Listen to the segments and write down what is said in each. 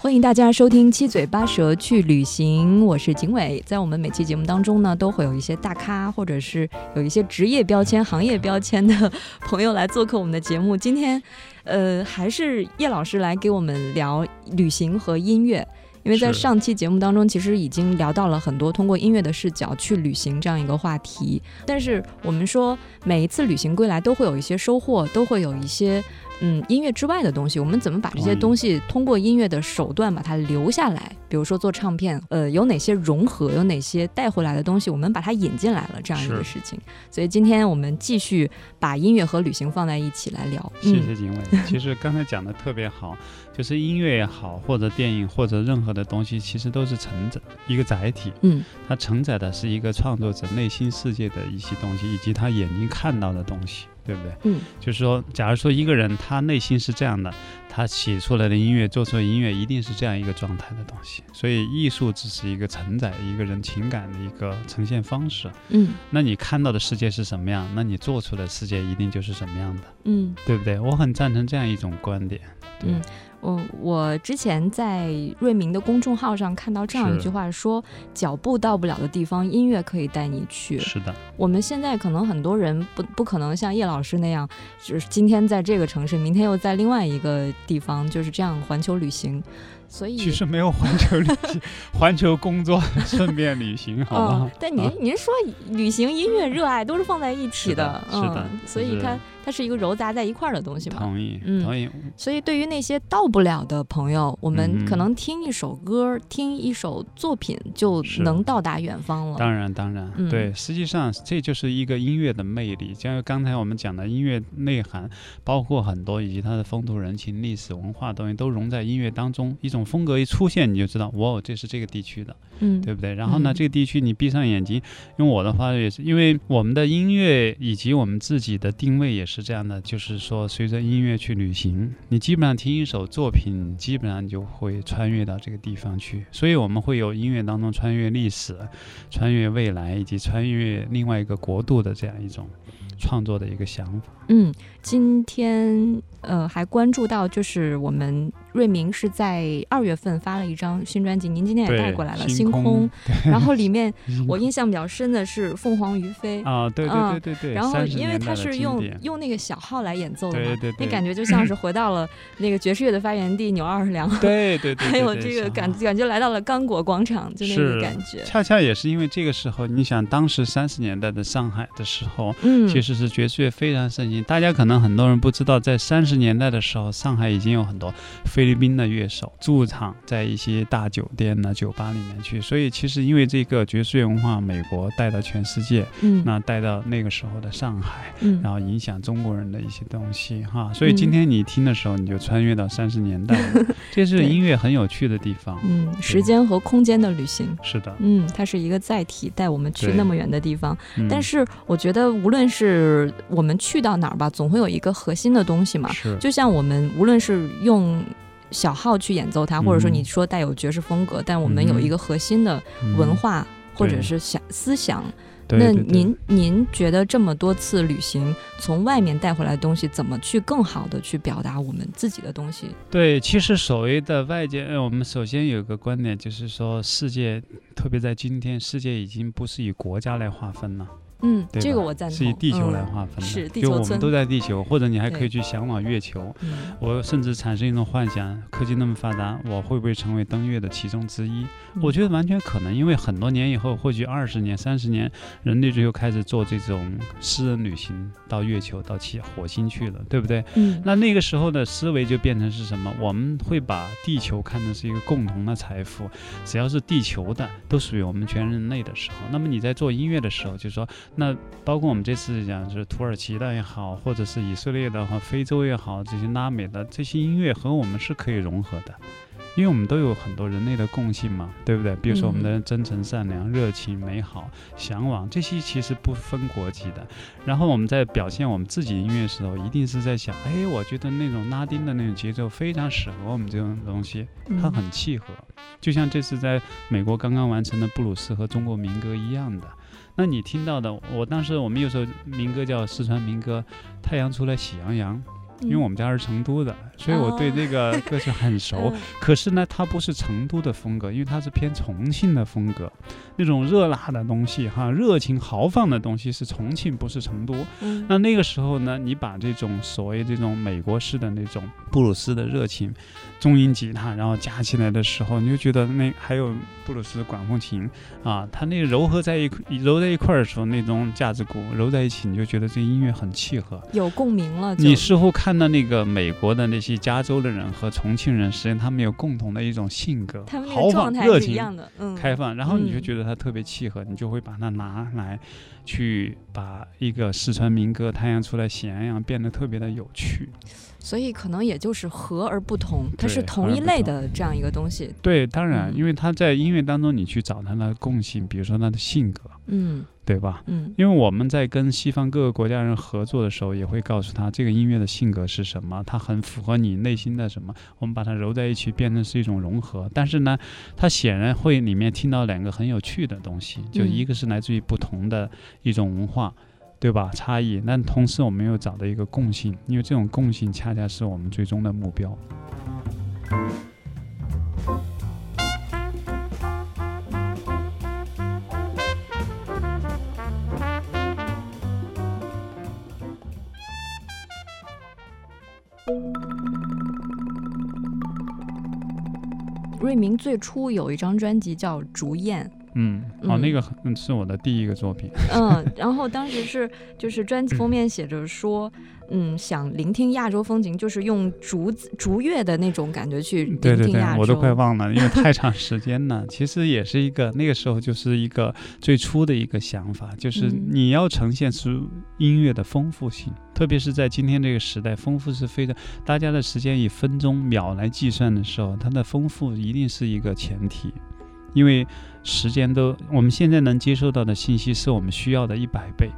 欢迎大家收听《七嘴八舌去旅行》，我是景伟。在我们每期节目当中呢，都会有一些大咖，或者是有一些职业标签、行业标签的朋友来做客我们的节目。今天，呃，还是叶老师来给我们聊旅行和音乐。因为在上期节目当中，其实已经聊到了很多通过音乐的视角去旅行这样一个话题。但是我们说，每一次旅行归来都会有一些收获，都会有一些。嗯，音乐之外的东西，我们怎么把这些东西通过音乐的手段把它留下来？比如说做唱片，呃，有哪些融合，有哪些带回来的东西，我们把它引进来了这样一个事情。所以今天我们继续把音乐和旅行放在一起来聊。谢谢景伟。其实刚才讲的特别好，就是音乐也好，或者电影，或者任何的东西，其实都是承载一个载体。嗯，它承载的是一个创作者内心世界的一些东西，以及他眼睛看到的东西。对不对？嗯，就是说，假如说一个人他内心是这样的，他写出来的音乐，做出的音乐，一定是这样一个状态的东西。所以，艺术只是一个承载一个人情感的一个呈现方式。嗯，那你看到的世界是什么样，那你做出的世界一定就是什么样的。嗯，对不对？我很赞成这样一种观点。嗯。我我之前在瑞明的公众号上看到这样一句话，说脚步到不了的地方，音乐可以带你去。是的，我们现在可能很多人不不可能像叶老师那样，就是今天在这个城市，明天又在另外一个地方，就是这样环球旅行。所以其实没有环球旅行，环球工作顺便旅行，好吧？但您您说旅行、音乐、热爱都是放在一起的，是的。所以它它是一个揉杂在一块儿的东西嘛。同意，同意。所以对于那些到不了的朋友，我们可能听一首歌、听一首作品就能到达远方了。当然，当然，对。实际上这就是一个音乐的魅力，就像刚才我们讲的音乐内涵，包括很多以及它的风土人情、历史文化东西都融在音乐当中，一种。风格一出现，你就知道，哇，这是这个地区的，嗯，对不对？然后呢，这个地区你闭上眼睛，用我的话也是，因为我们的音乐以及我们自己的定位也是这样的，就是说，随着音乐去旅行，你基本上听一首作品，基本上就会穿越到这个地方去。所以我们会有音乐当中穿越历史、穿越未来以及穿越另外一个国度的这样一种创作的一个想法。嗯，今天呃还关注到，就是我们瑞明是在二月份发了一张新专辑，您今天也带过来了《星空》，然后里面我 印象比较深的是凤凰于飞。啊，对对对对对，然后因为他是用用那个小号来演奏的，对对，那感觉就像是回到了 那个爵士乐的发源地纽奥良，对对对，还有这个感感觉来到了刚果广场，就那个感觉。恰恰也是因为这个时候，你想当时三十年代的上海的时候，嗯，其实是爵士乐非常盛行。大家可能很多人不知道，在三十年代的时候，上海已经有很多菲律宾的乐手驻场在一些大酒店呢、酒吧里面去。所以，其实因为这个爵士乐文化，美国带到全世界，嗯，那带到那个时候的上海，嗯，然后影响中国人的一些东西，哈。所以今天你听的时候，你就穿越到三十年代，这是音乐很有趣的地方。嗯，时间和空间的旅行，是的，嗯，它是一个载体，带我们去那么远的地方。但是，我觉得无论是我们去到哪儿。吧，总会有一个核心的东西嘛。是，就像我们无论是用小号去演奏它，或者说你说带有爵士风格，但我们有一个核心的文化或者是想思想。那您您觉得这么多次旅行，从外面带回来的东西，怎么去更好的去表达我们自己的东西？对，其实所谓的外界，我们首先有个观点，就是说世界，特别在今天，世界已经不是以国家来划分了。嗯，这个我赞同。是以地球来划分的，是就我们都在地球，或者你还可以去向往月球。我甚至产生一种幻想：科技那么发达，我会不会成为登月的其中之一？我觉得完全可能，因为很多年以后，或许二十年、三十年，人类就又开始做这种私人旅行到月球、到其火星去了，对不对？嗯。那那个时候的思维就变成是什么？我们会把地球看成是一个共同的财富，只要是地球的，都属于我们全人类的时候。那么你在做音乐的时候，就是说。那包括我们这次讲，就是土耳其的也好，或者是以色列的和非洲也好，这些拉美的这些音乐和我们是可以融合的。因为我们都有很多人类的共性嘛，对不对？比如说我们嗯的真诚、善良、热情、美好、向往，这些其实不分国籍的。然后我们在表现我们自己音乐的时候，一定是在想，哎，我觉得那种拉丁的那种节奏非常适合我们这种东西，它嗯很契合。就像这次在美国刚刚完成的布鲁斯和中国民歌一样的。那你听到的，我当时我们有首民歌叫四川民歌，太阳出来喜洋洋，因为我们家是成都的，所以我对哦这个歌曲很熟。嗯。可是呢，它不是成都的风格，因为它是偏重庆的风格，那种热辣的东西哈，热情豪放的东西是重庆，不是成都。嗯。那那个时候呢，你把这种所谓这种美国式的那种布鲁斯的热情，中音吉他，然后加起来的时候，你就觉得那还有布鲁斯管风琴啊，它那个揉合在一揉在一块儿的时候，那种架子鼓揉在一起，你就觉得这音乐很契合。有共鸣了，你似乎看到那个美国的那些加州的人和重庆人，实际上他们有共同的一种性格，他们那豪放、热情、是一样的，嗯，开放，然后你就嗯觉得它特别契合，你就会把它拿来去把一个四川民歌《太阳出来喜洋洋》变得特别的有趣。所以可能也就是和而不同，它是同一类的这样一个东西，对，当然，嗯因为他在音乐当中你去找它的共性，比如说它的性格，嗯对吧？嗯因为我们在跟西方各个国家人合作的时候，也会告诉他这个音乐的性格是什么，它很符合你内心的什么，我们把它揉在一起，变成是一种融合。但是呢，它显然会里面听到两个很有趣的东西，就嗯一个是来自于不同的一种文化。对吧？差异，但同时我们又找到一个共性，因为这种共性恰恰是我们最终的目标。瑞明最初有一张专辑叫《竹燕》，嗯，哦，嗯那个很是我的第一个作品。嗯，然后当时是就是专辑封面写着说，嗯，想聆听亚洲风情，就是用竹子竹乐的那种感觉去聆对对对听亚，洲。我都快忘了，因为太长 时间了。其实也是一个那个时候就是一个最初的一个想法，就是嗯你要呈现出音乐的丰富性，特别是在今天这个时代，丰富是非常大家的时间以分钟秒来计算的时候，它的丰富一定是一个前提。因为时间都，我们现在能接受到的信息是我们需要的一百倍。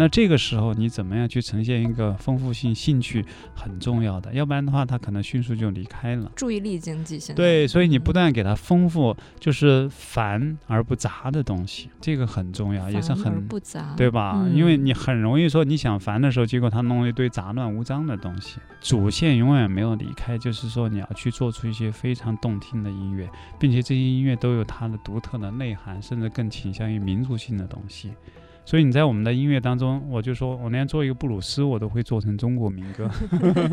那这个时候，你怎么样去呈现一个丰富性、兴趣很重要的，要不然的话，他可能迅速就离开了。注意力经济现在对，所以你不嗯断给他丰富，就是繁而不杂的东西，这个很重要，也是很不杂，对吧？嗯因为你很容易说你想烦的时候，结果他弄一堆杂乱无章的东西。主线永远没有离开，就是说你要去做出一些非常动听的音乐，并且这些音乐都有它的独特的内涵，甚至更倾向于民族性的东西。所以你在我们的音乐当中，我就说我连做一个布鲁斯，我都会做成中国民歌。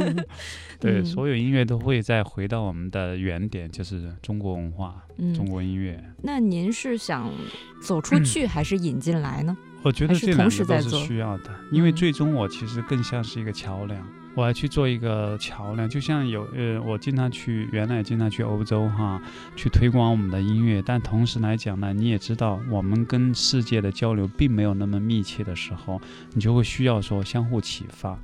对，嗯所有音乐都会再回到我们的原点，就是中国文化、嗯中国音乐。那您是想走出去还是引进来呢？我觉得这两个都是需要的，因为嗯最终我其实更像是一个桥梁，我要去做一个桥梁，就像有呃，我经常去，原来经常去欧洲哈，去推广我们的音乐，但同时来讲呢，你也知道，我们跟世界的交流并没有那么密切的时候，你就会需要说相互启发。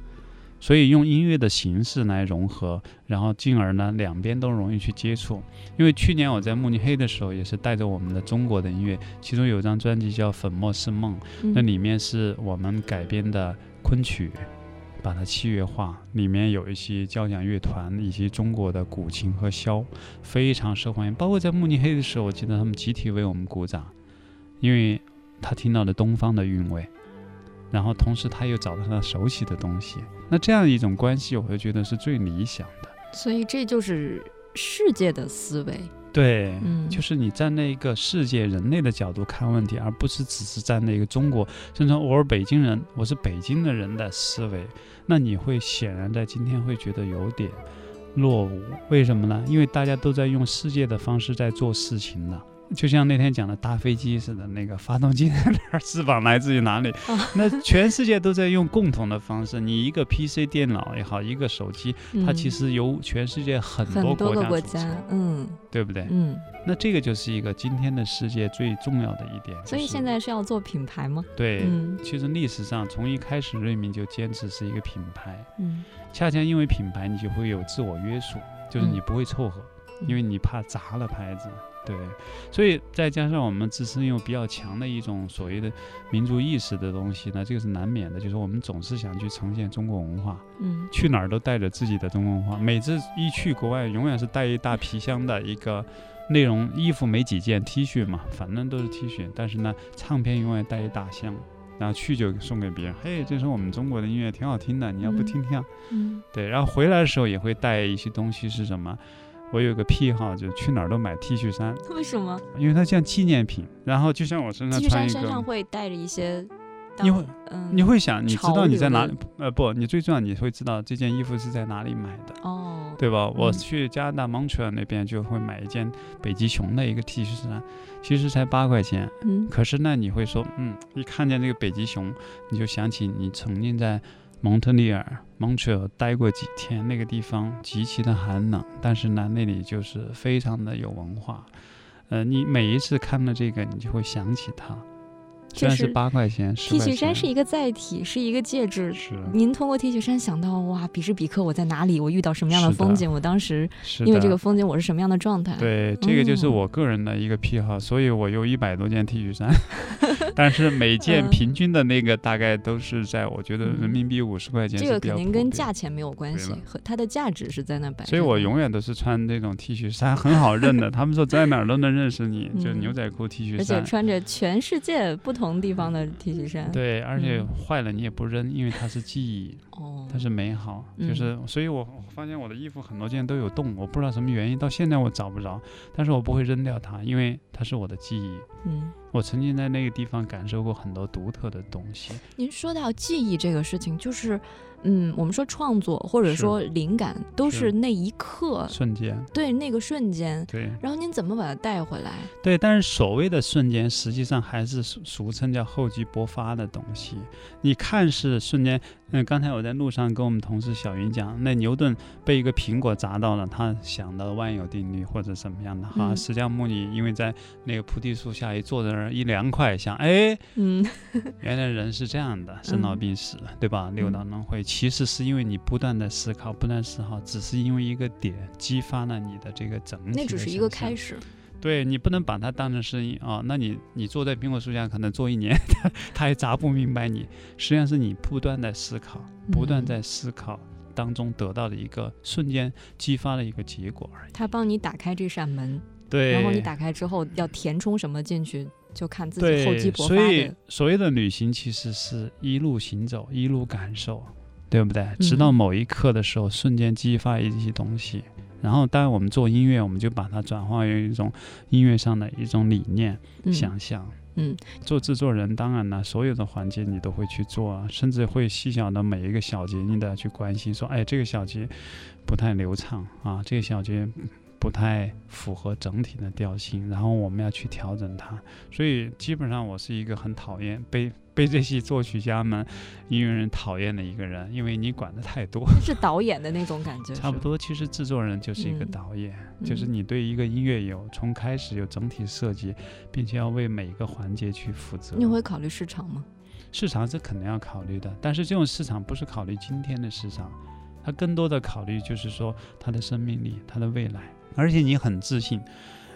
所以用音乐的形式来融合，然后进而呢两边都容易去接触。因为去年我在慕尼黑的时候，也是带着我们的中国的音乐，其中有一张专辑叫《粉末是梦》，那嗯里面是我们改编的昆曲，把它器乐化，里面有一些交响乐团以及中国的古琴和箫，非常受欢迎。包括在慕尼黑的时候，我记得他们集体为我们鼓掌，因为他听到了东方的韵味，然后同时他又找到他熟悉的东西。那这样一种关系，我会觉得是最理想的。所以这就是世界的思维。对，嗯就是你站在一个世界人类的角度看问题，而不是只是站在一个中国，甚至我是北京人，我是北京的人的思维，那你会显然在今天会觉得有点落伍。为什么呢？因为大家都在用世界的方式在做事情了。就像那天讲的搭飞机似的，那个发动机 在哪儿，翅膀来自于哪里？那全世界都在用共同的方式。你一个 PC 电脑也好，一个手机，它嗯其实由全世界很很多国国家组成家，嗯对不对？嗯，那这个就是一个今天的世界最重要的一点。所以现在是要做品牌吗？对，嗯其实历史上从一开始瑞明就坚持是一个品牌，嗯恰恰因为品牌，你就会有自我约束，就是你不会凑合。因为你怕砸了牌子。对，所以再加上我们自身有比较强的一种所谓的民族意识的东西呢，这个是难免的。就是我们总是想去呈现中国文化，嗯，去哪儿都带着自己的中国文化。每次一去国外，永远是带一大皮箱的一个内容衣服，没几件 T 恤嘛，反正都是 T 恤。但是呢，唱片永远带一大箱，然后去就送给别人。嘿，这是我们中国的音乐，挺好听的，你要不听听？嗯，对。然后回来的时候也会带一些东西，是什么？我有个癖好，就去哪儿都买 T 恤衫，为什么因为它像纪念品。然后就像我身上？T 恤穿一衫身上个，会带着一些当，你会嗯，你会想，你知道你在哪里？呃，不，你最重要你会知道这件衣服是在哪里买的。哦，对吧？我嗯去加拿大 Montreal 那边就会买一件北极熊的一个 T 恤衫，其实才八块钱。嗯可是呢，你会说，嗯，一看见这个北极熊，你就想起你曾经在蒙特利尔、蒙特利尔待过几天，那个地方极其的寒冷，但是呢，那里就是非常的有文化。呃，你每一次看到这个，你就会想起他。虽然就是八块钱，，T 恤衫是一个载体，是一个介质。是您通过 T 恤衫想到哇，比时比刻我在哪里，我遇到什么样的风景，我当时因为这个风景我是什么样的状态？对，这个就是嗯我个人的一个癖好，所以我有一百多件 T 恤衫，但是每件嗯平均的那个大概都是在我觉得嗯人民币五十块钱这个肯定跟价钱没有关系，和它的价值是在那摆。所以我永远都是穿这种 T 恤衫，很好认的。他们说在哪儿都能认识你，就嗯牛仔裤、T 恤衫而且。穿着全世界不同地方的 T 恤衫。，对，而且嗯坏了你也不扔，因为它是记忆，哦，它是美好。嗯就是，所以我我发现我的衣服很多件都有洞，我不知道什么原因，到现在我找不着。但是我不会扔掉它，因为它是我的记忆。嗯，我曾经在那个地方感受过很多独特的东西。您说到记忆这个事情，就是，嗯，我们说创作或者说灵感，都是是那一刻，瞬间，对那个瞬间。对然后您怎么把它带回来？对，但是所谓的瞬间，实际上还是俗俗称叫厚积薄发的东西。你看似瞬间，嗯，刚才我在路上跟我们同事小云讲，那牛顿被一个苹果砸到了，他想到万有定律或者什么样的哈。嗯释迦牟尼因为在那个菩提树下一坐在那儿一凉快，想哎，嗯 原来人是这样的，生老病死，对吧？六道轮回，其实是因为你不断的思考，不断思考，只是因为一个点激发了你的这个整体。那只是一个开。始。对你不能把它当成生意啊、那你你坐在苹果树下可能坐一年，他他还砸不明白你，实际上是你不断在思考，不断嗯在思考当中得到的一个瞬间激发的一个结果而已。他帮你打开这扇门，对，然后你打开之后要填充什么进去，就看自己厚积对，薄发所以。所谓的旅行其实是一路行走，一路感受，对不对？直到嗯某一刻的时候，瞬间激发一些东西。然后，当然我们做音乐，我们就把它转化为一种音乐上的一种理念、嗯想象。嗯，做制作人，当然了，所有的环节你都会去做啊，甚至会细小的每一个小节你都要去关心，说，哎，这个小节不太流畅啊，这个小节不太符合整体的调性，然后我们要去调整它。所以基本上我是一个很讨厌被被这些作曲家们、音乐人讨厌的一个人，因为你管的太多。是导演的那种感觉，差不。多，其实制作人就是一个嗯导演，就是嗯你对一个音乐有从开始有整体设计，并且要为每一个环节去负责。你会考虑市场吗？市场是肯定要考虑的，但是这种市场不是考虑今天的市场，它更多的考虑就是说它的生命力、它的未来。而且你很自信，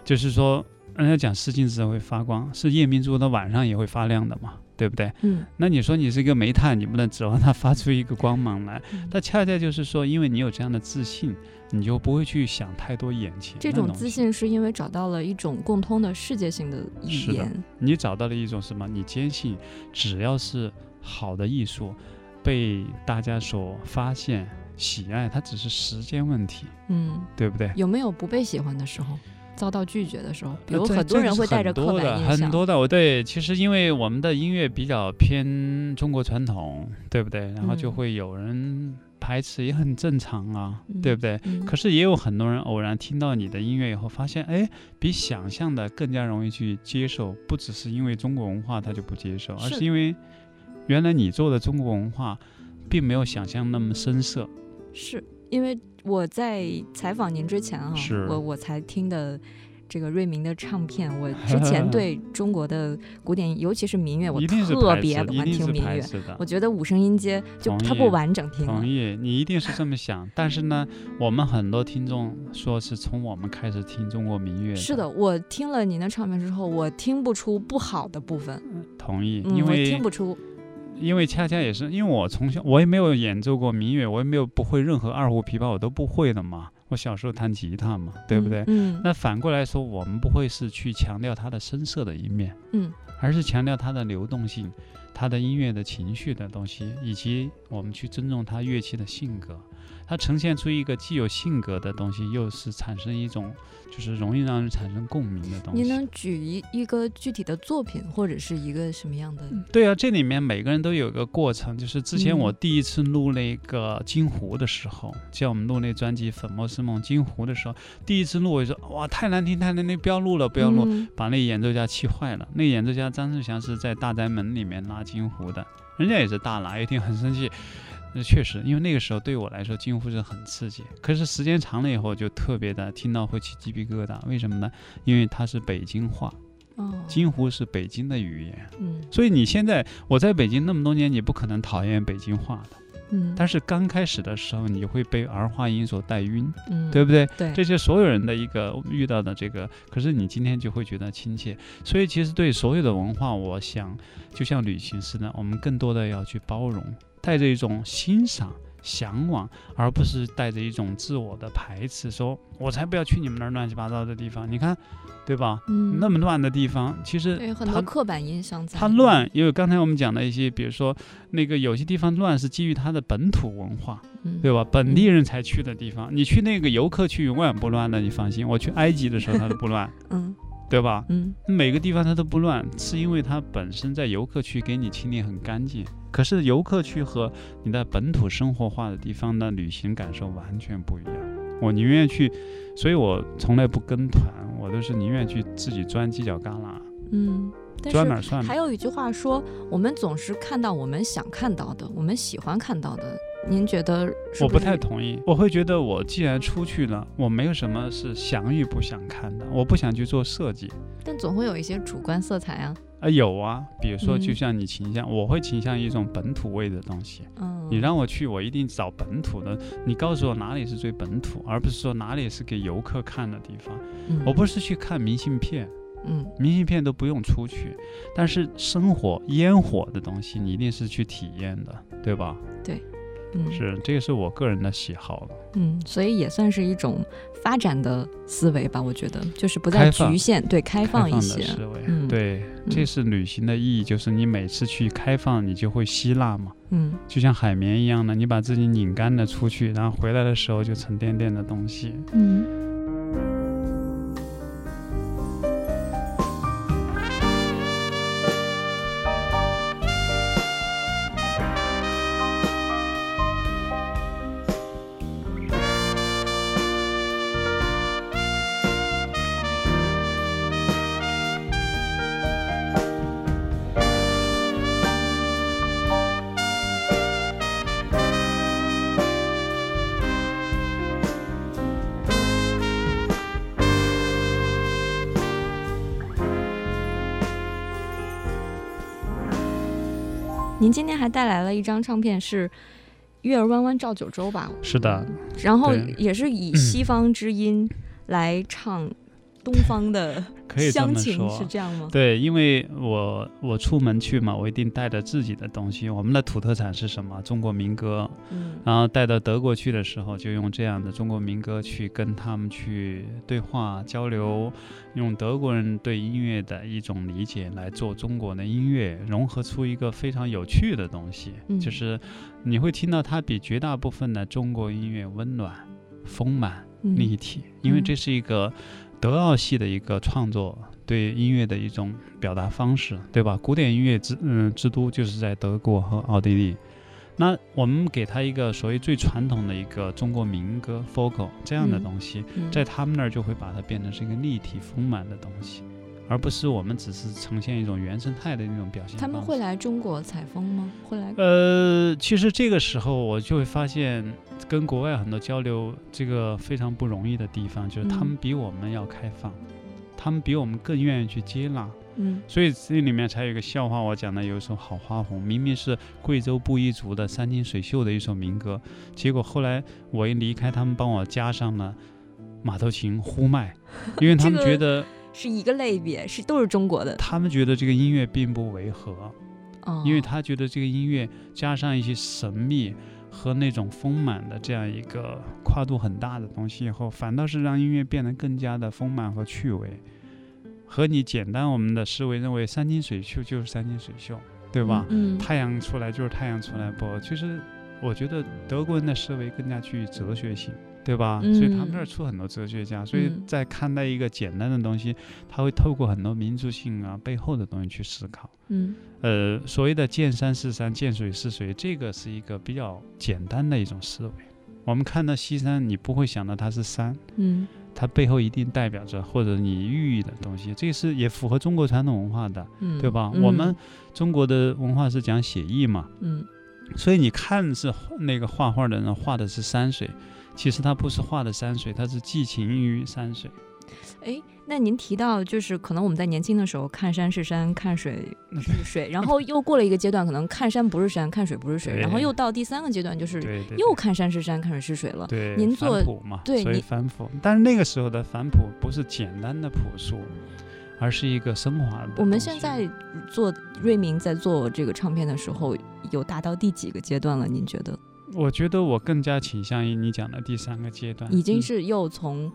就是说人家讲是金子会发光，是夜明珠的晚上也会发亮的嘛，对不对？嗯，那你说你是一个煤炭，你不能指望它发出一个光芒来。嗯但恰恰就是说，因为你有这样的自信，你就不会去想太多眼前这种自信是因为找到了一种共通的世界性的语言。你找到了一种什么？你坚信，只要是好的艺术被大家所发现、喜爱，它只是时间问题，嗯，对不对？有没有不被喜欢的时候，遭到拒绝的时候？比如很多人会带着刻板印象。很多的，我对，其实因为我们的音乐比较偏中国传统，对不对？然后就嗯会有人排斥，也很正常啊，对不对？嗯可是也有很多人偶然听到你的音乐以后，发现哎，比想象的更加容易去接受，不只是因为中国文化他就不接受，而是是因为原来你做的中国文化并没有想象那么深色。是因为我在采访您之前啊，我我才听的这个瑞明的唱片，我 之前对中国的古典，尤其是民乐，我特别喜欢听民乐。我。觉得五声音阶就它不完整听了同。意，你一定是这么想。但是呢，我们很多听众说是从我们开始听中国民乐是的，，我听了您的唱片之后，我听不出不好的部分，同意，因为听不出。因为恰恰也是因为我从小我也没有演奏过民乐，我也没有不会任何二胡、琵琶，我都不会的嘛。我小时候弹吉他嘛，对不对？嗯那反过来说，我们不会是去强调它的声色的一面，嗯而是强调它的流动性、它的音乐的情绪的东西，以及我们去尊重它乐器的性格。它呈现出一个既有性格的东西，又是产生一种就是容易让人产生共鸣的东西。你能举一一个具体的作品，或者是一个什么样的？对啊，这里面每个人都有一个过程。就是之前嗯我第一次录那个《金湖》的时候，叫我们录那专辑《粉墨是梦》《金湖》的时候，第一次录我就说哇太难听太难听，不要录了不要录，嗯把那演奏家气坏了。那演奏家张志祥是在大宅门里面拉金湖的，人家也是大拿，一听很生气。那确实，因为那个时候对我来说金湖是很刺激，可是时间长了以后就特别的听到会起鸡皮疙瘩。为什么呢？因为它是北京话，哦，金湖是北京的语言。嗯所以你现在我在北京那么多年，你不可能讨厌北京话的。嗯，但是刚开始的时候，你会被儿化音所带晕，嗯对不对？对这是所有人的一个遇到的这个，可是你今天就会觉得亲切。所以其实对所有的文化，我想就像旅行似的，我们更多的要去包容，带着一种欣赏。向往，而不是带着一种自我的排斥，说我才不要去你们那儿乱七八糟的地方。你看，对吧？嗯那么乱的地方，其实对很它多刻板印象在它乱，因为刚才我们讲的一些，比如说那个有些地方乱是基于它的本土文化，嗯对吧？本地人才去的地方，你去那个游客区永远不乱的，你放心。我去埃及的时候它都不乱，嗯对吧？嗯每个地方它都不乱，是因为它本身在游客区给你清理很干净。可是游客区和你的本土生活化的地方的旅行感受完全不一样。我宁愿去，所以我从来不跟团，我都是宁愿去自己钻犄角旮旯，嗯，但是。还有一句话说，我们总是看到我们想看到的，我们喜欢看到的。您觉得是我不太同意，我会觉得我既然出去了，我没有什么是想与不想看的，我不想去做设计。但总会有一些主观色彩啊。啊，有啊，比如说，嗯就像你倾向，我会倾向于一种本土味的东西。嗯，你让我去，我一定找本土的。你告诉我哪里是最本土，而不是说哪里是给游客看的地方。嗯我不是去看明信片，嗯明信片都不用出去，但是生活烟火的东西，你一定是去体验的，对吧？嗯是，这个是我个人的喜好了。嗯，所以也算是一种发展的思维吧。我觉得就是不再局限，对开放一的些。思维，嗯对，这嗯是旅行的意义，就是你每次去开放，你就会吸纳嘛。嗯就像海绵一样的，你把自己拧干了出去，然后回来的时候就沉甸甸的东西。嗯。您今天还带来了一张唱片，是《月儿弯弯照九州》吧？是的，然后也是以西方之音来唱东方的可以这么说是这样吗？对，因为我我出门去嘛，我一定带着自己的东西。我们的土特产是什么？中国民歌。嗯然后带到德国去的时候，就用这样的中国民歌去跟他们去对话交流，用德国人对音乐的一种理解来做中国的音乐，融合出一个非常有趣的东西。嗯就是你会听到它比绝大部分的中国音乐温暖、丰满、立嗯体，因为嗯这是一个德奥系的一个创作，对音乐的一种表达方式，对吧？古典音乐之嗯之都就是在德国和奥地利。那我们给他一个所谓最传统的一个中国民歌 folk 这样的嗯东西，嗯在他们那儿就会把它变成是一个立体丰满的东西，而不是我们只是呈现一种原生态的那种表现。他们会。来中国采风吗？会来？呃，其实这个时候我就会发现，跟国外很多交流，这个非常不容易的地方，就是他们嗯比我们要开放。他们比我们更愿意去接纳。嗯所以这里面才有一个笑话，我讲的有一首《好花红》，明明是贵州布依族的山清水秀的一首民歌，结果后来我一离开，他们帮我加上了马头琴、呼麦，因为 他们这个觉得是一个类别，是都是中国的。他们觉得这个音乐并不违和，哦，因为他觉得这个音乐加上一些神秘和那种丰满的这样一个跨度很大的东西以后，反倒是让音乐变得更加的丰满和趣味。和你简单我们的思维认为山清水秀就是山清水秀，对吧？嗯，太阳出来就是太阳出来，不，其实我觉得德国人的思维更加具哲学性，对吧？嗯所以他们那儿出很多哲学家，所以嗯在看待一个简单的东西，他会透过很多民族性啊背后的东西去思考。嗯呃，所谓的见山是山，见水是水，这个是一个比较简单的一种思维。我们看到西山，你不会想到它是山，嗯它背后一定代表着或者你寓意的东西，这是也符合中国传统文化的，嗯，对吧？嗯我们中国的文化是讲写意嘛，嗯所以你看是那个画画的人画的是山水，其实它不是画的山水，它是寄情于山水。哎，那您提到就是可能我们在年轻的时候看山是山，看水是水，然后又过了一个阶段，可能看山不是山，看水不是水，然后又到第三个阶段，就是又看山是山，看水是水了。对，您做对你反哺。但是那个时候的反哺不是简单的朴素，而是一个升华的。我们现在做瑞明在做这个唱片的时候，有达到第几个阶段了？您觉得我觉得我更加倾向于你讲的第三个阶段，已经嗯是又从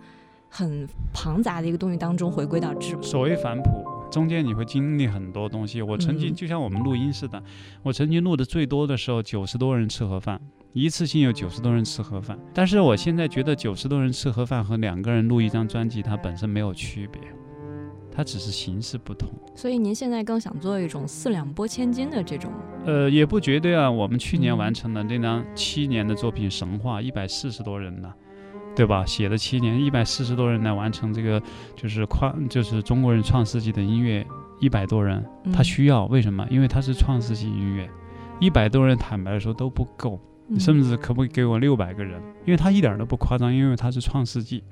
很庞杂的一个东西当中回归到质朴？所谓反哺，中间你会经历很多东西。我曾经嗯就像我们录音似的，我曾经录的最多的时候，九十多人吃盒饭，一次性有九十多人吃盒饭。但是我现在觉得九十多人吃盒饭和两个人录一张专辑，它本身没有区别，它只是形式不同。所以您现在更想做一种四两拨千斤的这种，呃，也不绝对啊。我们去年嗯完成了那张七年的作品《神话》，一百四十多人呢，对吧？写了七年，一百四十多人来完成这个，就是跨，就是中国人创世纪的音乐，一百多人，他嗯需要为什么？因为他是创世纪音乐，一百多人坦白来说都不够，嗯甚至可不可以给我六百个人？因为他一点都不夸张，因为他是创世纪，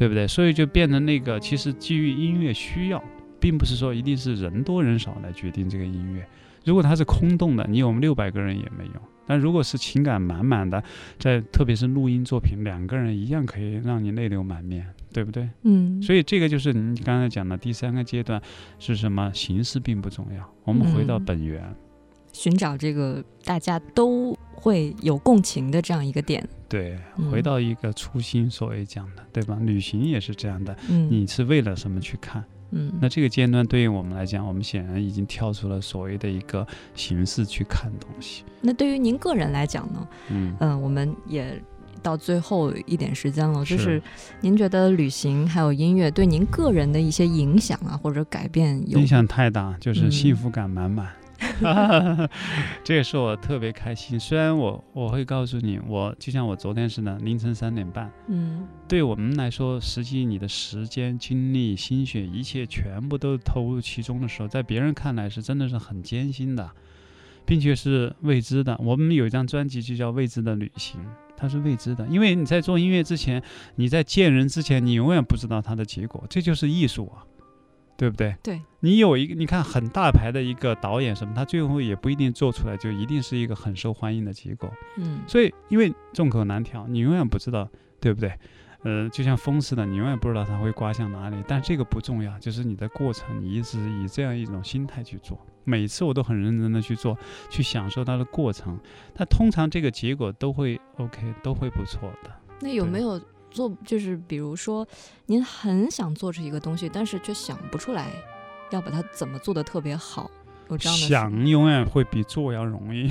对不对？所以就变成那个，其实基于音乐需要，并不是说一定是人多人少来决定这个音乐。如果它是空洞的，你有六百个人也没用。但如果是情感满满的，在特别是录音作品，两个人一样可以让你泪流满面，对不对？嗯，所以这个就是你刚才讲的第三个阶段是什么？形式并不重要，我们回到嗯本源。寻找这个大家都会有共情的这样一个点。对，嗯回到一个初心，所谓讲的，对吧？旅行也是这样的，嗯，你是为了什么去看？嗯，那这个阶段对于我们来讲，我们显然已经跳出了所谓的一个形式去看东西。那对于您个人来讲呢？嗯，嗯、我们也到最后一点时间了，就是是您觉得旅行还有音乐对您个人的一些影响啊，或者改变有影响太大，就是嗯幸福感满满。这个是我特别开心。虽然我我会告诉你，我就像我昨天似的，凌晨三点半，嗯对我们来说，实际你的时间、精力、心血，一切全部都投入其中的时候，在别人看来是真的是很艰辛的，并且是未知的。我们有一张专辑就叫《未知的旅行》，它是未知的，因为你在做音乐之前，你在见人之前，你永远不知道它的结果，这就是艺术啊，对不对？对，你有一个，你看很大牌的一个导演什么，他最后也不一定做出来就一定是一个很受欢迎的结果。嗯所以，因为众口难调，你永远不知道，对不对？呃，就像风似的，你永远不知道它会刮向哪里。但这个不重要，就是你的过程，你一直以这样一种心态去做。每次我都很认真的去做，去享受它的过程。但通常这个结果都会 OK，都会不错的。那有没有做，就是比如说您很想做出一个东西，但是却想不出来要把它怎么做的特别好，有这样的想永远会比做要容易，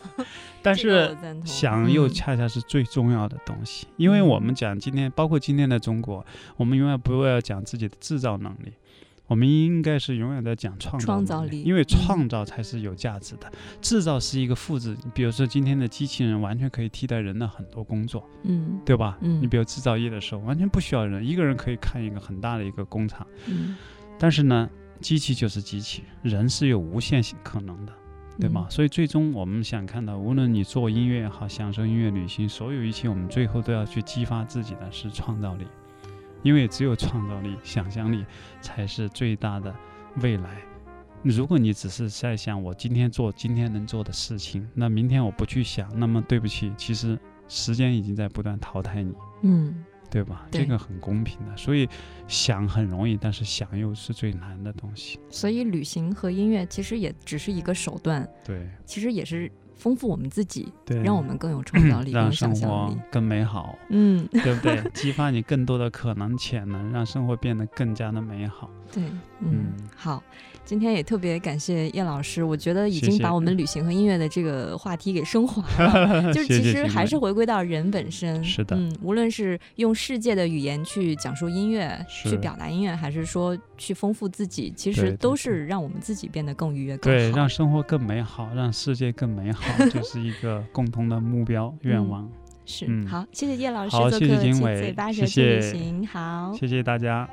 但是想。又嗯。恰恰是最重要的东西，因为我们讲今天，包括今天的中国，我们永远不要讲自己的制造能力，我们应该是永远在讲创造创造力因为嗯创造才是有价值的，制造是一个复制。比如说今天的机器人完全可以替代人的很多工作，嗯对吧？嗯你比如制造业的时候，完全不需要人，一个人可以看一个很大的一个工厂。嗯但是呢，机器就是机器，人是有无限性可能的。对吗？嗯所以最终我们想看到，无论你做音乐也好，享受音乐旅行，所有一切，我们最后都要去激发自己的是创造力，因为只有创造力、想象力才是最大的未来。如果你只是在想我今天做今天能做的事情，那明天我不去想，那么对不起，其实时间已经在不断淘汰你，嗯，对吧？对这个很公平的。所以想很容易，但是想又是最难的东西。所以旅行和音乐其实也只是一个手段，对其实也是丰富我们自己，对，让我们更有创造力、更有让想象生活力。更美好，嗯，对不对？激发你更多的可能潜能，让生活变得更加的美好。对，嗯，嗯好，今天也特别感谢叶老师，我觉得已经把我们旅行和音乐的这个话题给升华了，就其实还是回归到人本身。是的嗯，无论是用世界的语言去讲述音乐，去表达音乐，还是说去丰富自己，其实都是让我们自己变得更愉悦、更对，好。让生活更美好，让世界更美好，就是一个共同的目标愿望。是、嗯好，谢谢叶老师好谢谢做客七经纬嘴八舌谢去旅谢行，好，谢谢大家。